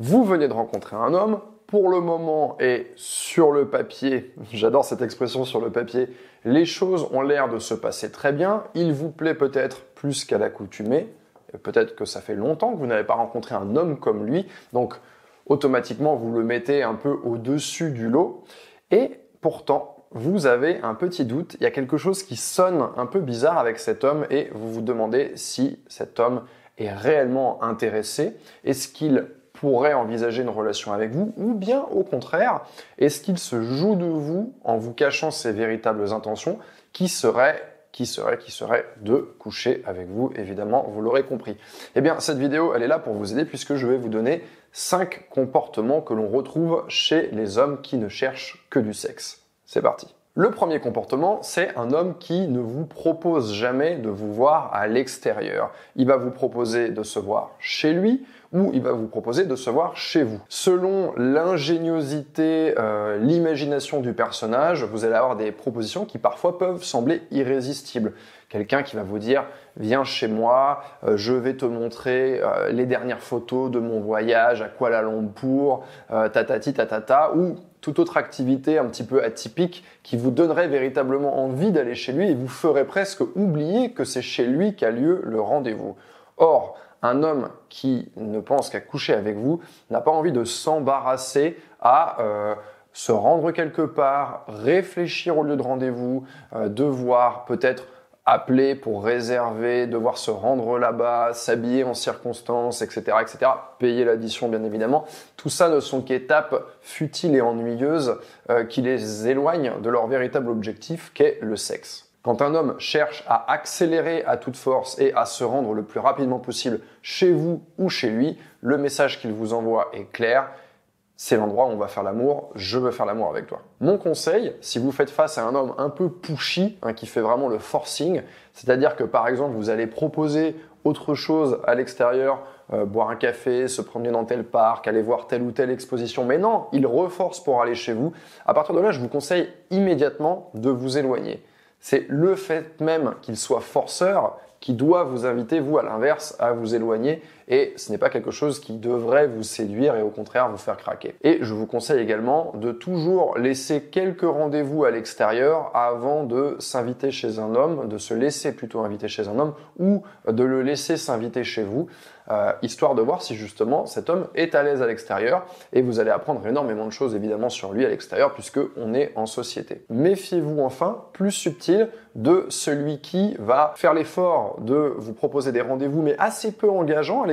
Vous venez de rencontrer un homme, pour le moment et sur le papier, j'adore cette expression sur le papier, les choses ont l'air de se passer très bien, il vous plaît peut-être plus qu'à l'accoutumée, peut-être que ça fait longtemps que vous n'avez pas rencontré un homme comme lui, donc automatiquement vous le mettez un peu au-dessus du lot, et pourtant vous avez un petit doute, il y a quelque chose qui sonne un peu bizarre avec cet homme et vous vous demandez si cet homme est réellement intéressé, est-ce qu'il pourrait envisager une relation avec vous, ou bien au contraire, est-ce qu'il se joue de vous en vous cachant ses véritables intentions, qui seraient qui serait, qui serait de coucher avec vous, évidemment, vous l'aurez compris. Eh bien, cette vidéo, elle est là pour vous aider puisque je vais vous donner 5 comportements que l'on retrouve chez les hommes qui ne cherchent que du sexe. C'est parti. Le premier comportement, c'est un homme qui ne vous propose jamais de vous voir à l'extérieur. Il va vous proposer de se voir chez lui ou il va vous proposer de se voir chez vous. Selon l'ingéniosité, euh, l'imagination du personnage, vous allez avoir des propositions qui parfois peuvent sembler irrésistibles. Quelqu'un qui va vous dire viens chez moi, euh, je vais te montrer euh, les dernières photos de mon voyage à Kuala Lumpur, tatati tatata, ou toute autre activité un petit peu atypique qui vous donnerait véritablement envie d'aller chez lui et vous ferait presque oublier que c'est chez lui qu'a lieu le rendez-vous. Or, un homme qui ne pense qu'à coucher avec vous n'a pas envie de s'embarrasser à euh, se rendre quelque part, réfléchir au lieu de rendez-vous, euh, devoir peut-être appeler pour réserver, devoir se rendre là-bas, s'habiller en circonstances, etc., etc., payer l'addition bien évidemment. Tout ça ne sont qu'étapes futiles et ennuyeuses euh, qui les éloignent de leur véritable objectif qu'est le sexe. Quand un homme cherche à accélérer à toute force et à se rendre le plus rapidement possible chez vous ou chez lui, le message qu'il vous envoie est clair c'est l'endroit où on va faire l'amour, je veux faire l'amour avec toi. Mon conseil, si vous faites face à un homme un peu pushy, hein, qui fait vraiment le forcing, c'est-à-dire que par exemple vous allez proposer autre chose à l'extérieur, euh, boire un café, se promener dans tel parc, aller voir telle ou telle exposition, mais non, il reforce pour aller chez vous, à partir de là, je vous conseille immédiatement de vous éloigner. C'est le fait même qu'il soit forceur qui doit vous inviter, vous, à l'inverse, à vous éloigner. Et ce n'est pas quelque chose qui devrait vous séduire et au contraire vous faire craquer. Et je vous conseille également de toujours laisser quelques rendez-vous à l'extérieur avant de s'inviter chez un homme, de se laisser plutôt inviter chez un homme ou de le laisser s'inviter chez vous. Euh, histoire de voir si justement cet homme est à l'aise à l'extérieur et vous allez apprendre énormément de choses évidemment sur lui à l'extérieur puisque on est en société. Méfiez-vous enfin, plus subtil, de celui qui va faire l'effort de vous proposer des rendez-vous mais assez peu engageants à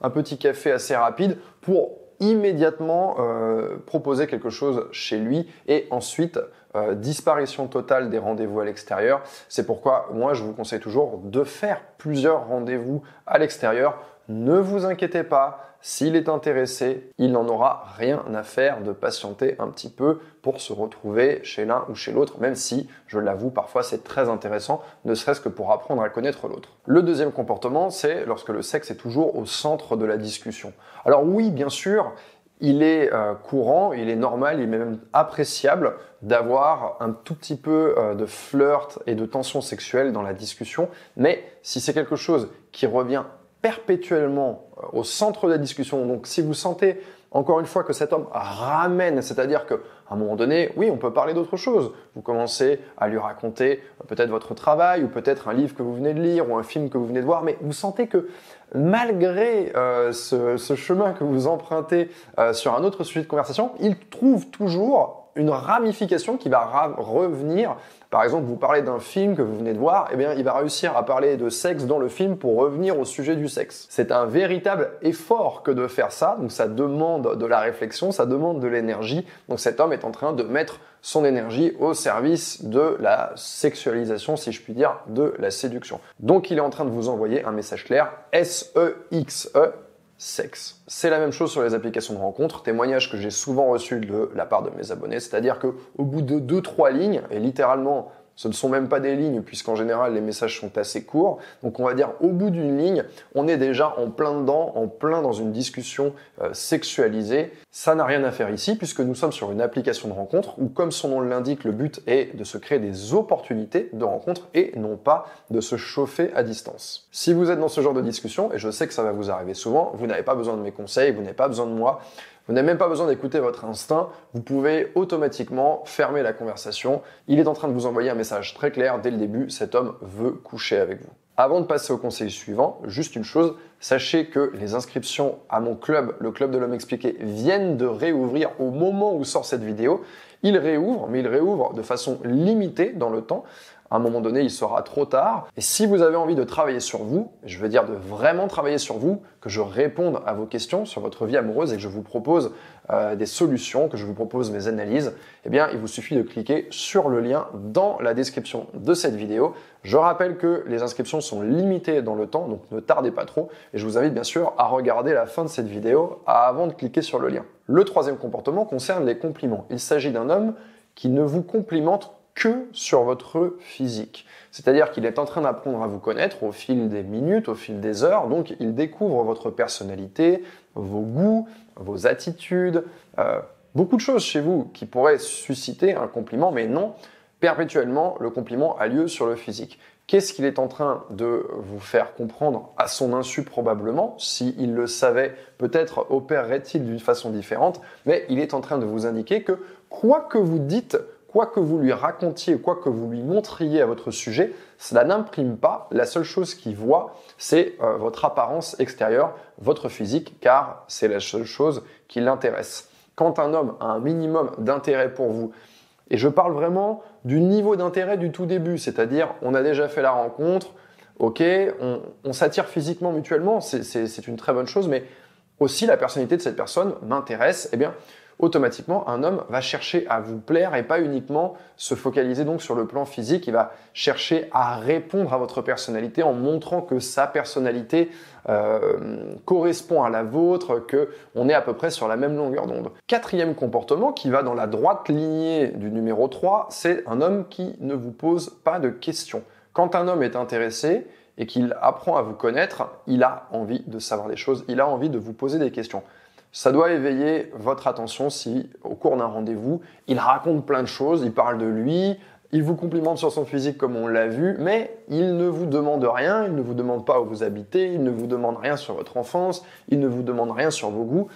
un petit café assez rapide pour immédiatement euh, proposer quelque chose chez lui et ensuite euh, disparition totale des rendez-vous à l'extérieur. C'est pourquoi moi je vous conseille toujours de faire plusieurs rendez-vous à l'extérieur. Ne vous inquiétez pas, s'il est intéressé, il n'en aura rien à faire de patienter un petit peu pour se retrouver chez l'un ou chez l'autre, même si, je l'avoue, parfois c'est très intéressant, ne serait-ce que pour apprendre à connaître l'autre. Le deuxième comportement, c'est lorsque le sexe est toujours au centre de la discussion. Alors oui, bien sûr, il est euh, courant, il est normal, il est même appréciable d'avoir un tout petit peu euh, de flirt et de tension sexuelle dans la discussion, mais si c'est quelque chose qui revient perpétuellement euh, au centre de la discussion, donc si vous sentez encore une fois que cet homme ramène, c'est-à-dire que à un moment donné, oui, on peut parler d'autre chose. Vous commencez à lui raconter peut-être votre travail ou peut-être un livre que vous venez de lire ou un film que vous venez de voir, mais vous sentez que malgré euh, ce, chemin que vous empruntez euh, sur un autre sujet de conversation, il trouve toujours une ramification qui va revenir. Par exemple, vous parlez d'un film que vous venez de voir, eh bien, il va réussir à parler de sexe dans le film pour revenir au sujet du sexe. C'est un véritable effort que de faire ça, donc ça demande de la réflexion, ça demande de l'énergie. Donc cet homme est en train de mettre son énergie au service de la sexualisation, si je puis dire, de la séduction. Donc il est en train de vous envoyer un message clair, S-E-X-E, sexe. C'est la même chose sur les applications de rencontres, témoignage que j'ai souvent reçu de la part de mes abonnés, c'est-à-dire que au bout de deux trois lignes et littéralement Ce ne sont même pas des lignes, puisqu'en général, les messages sont assez courts. Donc, on va dire, au bout d'une ligne, on est déjà en plein dedans, en plein dans une discussion euh, sexualisée. Ça n'a rien à faire ici, puisque nous sommes sur une application de rencontre où, comme son nom l'indique, le but est de se créer des opportunités de rencontre et non pas de se chauffer à distance. Si vous êtes dans ce genre de discussion, et je sais que ça va vous arriver souvent, vous n'avez pas besoin de mes conseils, vous n'avez pas besoin de moi, vous n'avez même pas besoin d'écouter votre instinct, vous pouvez automatiquement fermer la conversation. Il est en train de vous envoyer un message très clair dès le début, cet homme veut coucher avec vous. Avant de passer au conseil suivant, juste une chose, sachez que les inscriptions à mon club, le club de l'homme expliqué, viennent de réouvrir au moment où sort cette vidéo. Il réouvre, mais il réouvre de façon limitée dans le temps un moment donné, il sera trop tard. Et si vous avez envie de travailler sur vous, je veux dire de vraiment travailler sur vous, que je réponde à vos questions sur votre vie amoureuse et que je vous propose euh, des solutions, que je vous propose mes analyses, eh bien, il vous suffit de cliquer sur le lien dans la description de cette vidéo. Je rappelle que les inscriptions sont limitées dans le temps, donc ne tardez pas trop. Et je vous invite bien sûr à regarder la fin de cette vidéo avant de cliquer sur le lien. Le troisième comportement concerne les compliments. Il s'agit d'un homme qui ne vous complimente que sur votre physique. C'est-à-dire qu'il est en train d'apprendre à vous connaître au fil des minutes, au fil des heures, donc il découvre votre personnalité, vos goûts, vos attitudes, euh, beaucoup de choses chez vous qui pourraient susciter un compliment, mais non, perpétuellement, le compliment a lieu sur le physique. Qu'est-ce qu'il est en train de vous faire comprendre à son insu probablement? S'il le savait, peut-être opérerait-il d'une façon différente, mais il est en train de vous indiquer que quoi que vous dites, quoi que vous lui racontiez, quoi que vous lui montriez à votre sujet, cela n'imprime pas. La seule chose qu'il voit, c'est euh, votre apparence extérieure, votre physique, car c'est la seule chose qui l'intéresse. Quand un homme a un minimum d'intérêt pour vous, et je parle vraiment du niveau d'intérêt du tout début, c'est-à-dire on a déjà fait la rencontre, ok, on, on s'attire physiquement mutuellement, c'est une très bonne chose, mais aussi la personnalité de cette personne m'intéresse, eh bien, automatiquement, un homme va chercher à vous plaire et pas uniquement se focaliser donc sur le plan physique. Il va chercher à répondre à votre personnalité en montrant que sa personnalité euh, correspond à la vôtre, que on est à peu près sur la même longueur d'onde. Quatrième comportement qui va dans la droite lignée du numéro 3, c'est un homme qui ne vous pose pas de questions. Quand un homme est intéressé, et qu'il apprend à vous connaître, il a envie de savoir des choses, il a envie de vous poser des questions. Ça doit éveiller votre attention si, au cours d'un rendez-vous, il raconte plein de choses, il parle de lui, il vous complimente sur son physique comme on l'a vu, mais il ne vous demande rien, il ne vous demande pas où vous habitez, il ne vous demande rien sur votre enfance, il ne vous demande rien sur vos goûts.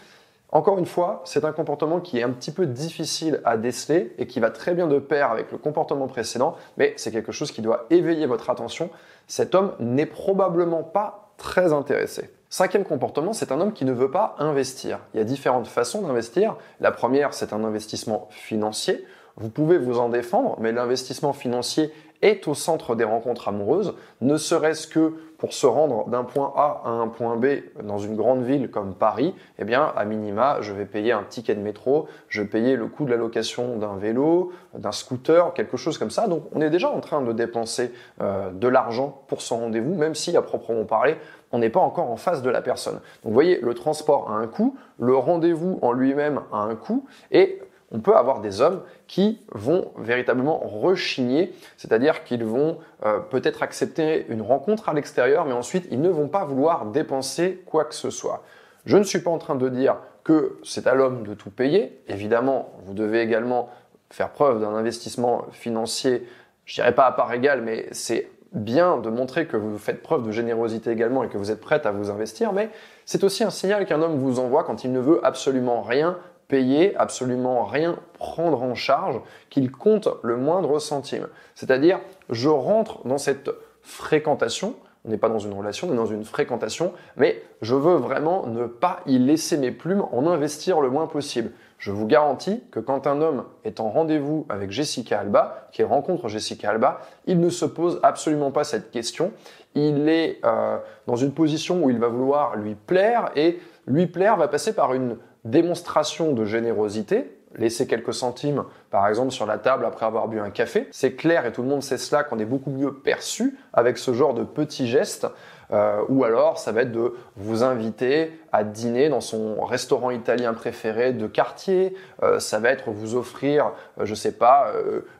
Encore une fois, c'est un comportement qui est un petit peu difficile à déceler et qui va très bien de pair avec le comportement précédent, mais c'est quelque chose qui doit éveiller votre attention. Cet homme n'est probablement pas très intéressé. Cinquième comportement, c'est un homme qui ne veut pas investir. Il y a différentes façons d'investir. La première, c'est un investissement financier. Vous pouvez vous en défendre, mais l'investissement financier est au centre des rencontres amoureuses, ne serait-ce que pour se rendre d'un point A à un point B dans une grande ville comme Paris, eh bien, à minima, je vais payer un ticket de métro, je vais payer le coût de la location d'un vélo, d'un scooter, quelque chose comme ça. Donc, on est déjà en train de dépenser euh, de l'argent pour son rendez-vous, même si, à proprement parler, on n'est pas encore en face de la personne. Donc vous voyez, le transport a un coût, le rendez-vous en lui-même a un coût, et on peut avoir des hommes qui vont véritablement rechigner, c'est-à-dire qu'ils vont euh, peut-être accepter une rencontre à l'extérieur, mais ensuite ils ne vont pas vouloir dépenser quoi que ce soit. Je ne suis pas en train de dire que c'est à l'homme de tout payer. Évidemment, vous devez également faire preuve d'un investissement financier, je dirais pas à part égale, mais c'est bien de montrer que vous faites preuve de générosité également et que vous êtes prête à vous investir, mais c'est aussi un signal qu'un homme vous envoie quand il ne veut absolument rien payer, absolument rien prendre en charge, qu'il compte le moindre centime. C'est-à-dire, je rentre dans cette fréquentation, on n'est pas dans une relation, on est dans une fréquentation, mais je veux vraiment ne pas y laisser mes plumes, en investir le moins possible. Je vous garantis que quand un homme est en rendez-vous avec Jessica Alba, qu'il rencontre Jessica Alba, il ne se pose absolument pas cette question. Il est euh, dans une position où il va vouloir lui plaire et lui plaire va passer par une démonstration de générosité, laisser quelques centimes, par exemple, sur la table après avoir bu un café. C'est clair et tout le monde sait cela qu'on est beaucoup mieux perçu avec ce genre de petits gestes. Euh, ou alors, ça va être de vous inviter à dîner dans son restaurant italien préféré de quartier. Euh, ça va être vous offrir, euh, je sais pas,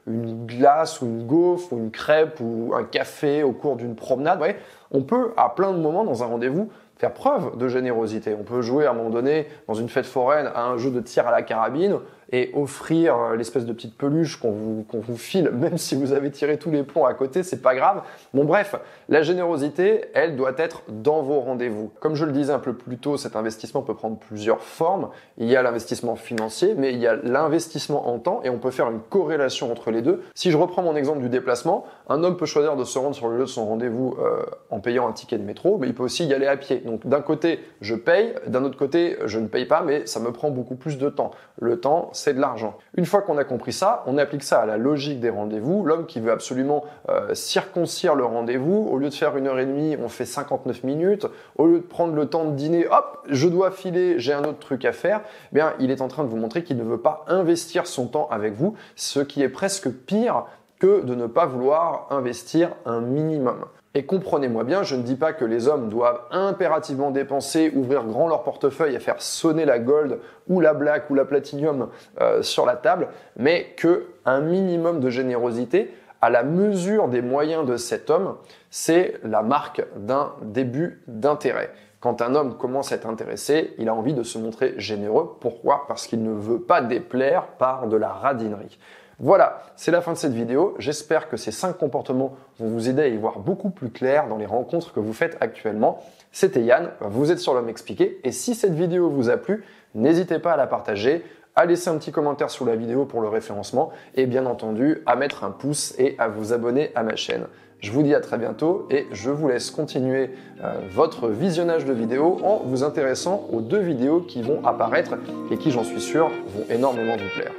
une glace ou une gaufre ou une crêpe ou un café au cours d'une promenade. Ouais, on peut, à plein de moments dans un rendez-vous, faire preuve de générosité. On peut jouer à un moment donné dans une fête foraine à un jeu de tir à la carabine et offrir euh, l'espèce de petite peluche qu'on vous, qu'on vous file, même si vous avez tiré tous les plombs à côté, c'est pas grave. Bon bref, la générosité, elle doit être dans vos rendez-vous. Comme je le disais un peu plus tôt, cet investissement peut prendre plusieurs formes. Il y a l'investissement financier, mais il y a l'investissement en temps et on peut faire une corrélation entre les deux. Si je reprends mon exemple du déplacement, un homme peut choisir de se rendre sur le lieu de son rendez-vous euh, en payant un ticket de métro, mais il peut aussi y aller à pied. Donc d'un côté, je paye, d'un autre côté, je ne paye pas, mais ça me prend beaucoup plus de temps. Le temps, c'est de l'argent. Une fois qu'on a compris ça, on applique ça à la logique des rendez-vous. L'homme qui veut absolument euh, circoncire le rendez-vous, au lieu de faire une heure et demie, on fait 59 minutes. Au lieu de prendre le temps de dîner, hop, je dois filer, j'ai un autre truc à faire. Eh bien, il est en train de vous montrer qu'il ne veut pas investir son temps avec vous, ce qui est presque pire que de ne pas vouloir investir un minimum. Et comprenez-moi bien, je ne dis pas que les hommes doivent impérativement dépenser, ouvrir grand leur portefeuille et faire sonner la gold ou la black ou la platinum euh, sur la table, mais que un minimum de générosité à la mesure des moyens de cet homme, c'est la marque d'un début d'intérêt. Quand un homme commence à être intéressé, il a envie de se montrer généreux. Pourquoi? Parce qu'il ne veut pas déplaire par de la radinerie. Voilà, c'est la fin de cette vidéo. J'espère que ces 5 comportements vont vous aider à y voir beaucoup plus clair dans les rencontres que vous faites actuellement. C'était Yann, vous êtes sur l'homme expliqué. Et si cette vidéo vous a plu, n'hésitez pas à la partager, à laisser un petit commentaire sous la vidéo pour le référencement et bien entendu à mettre un pouce et à vous abonner à ma chaîne. Je vous dis à très bientôt et je vous laisse continuer euh, votre visionnage de vidéos en vous intéressant aux deux vidéos qui vont apparaître et qui, j'en suis sûr, vont énormément vous plaire.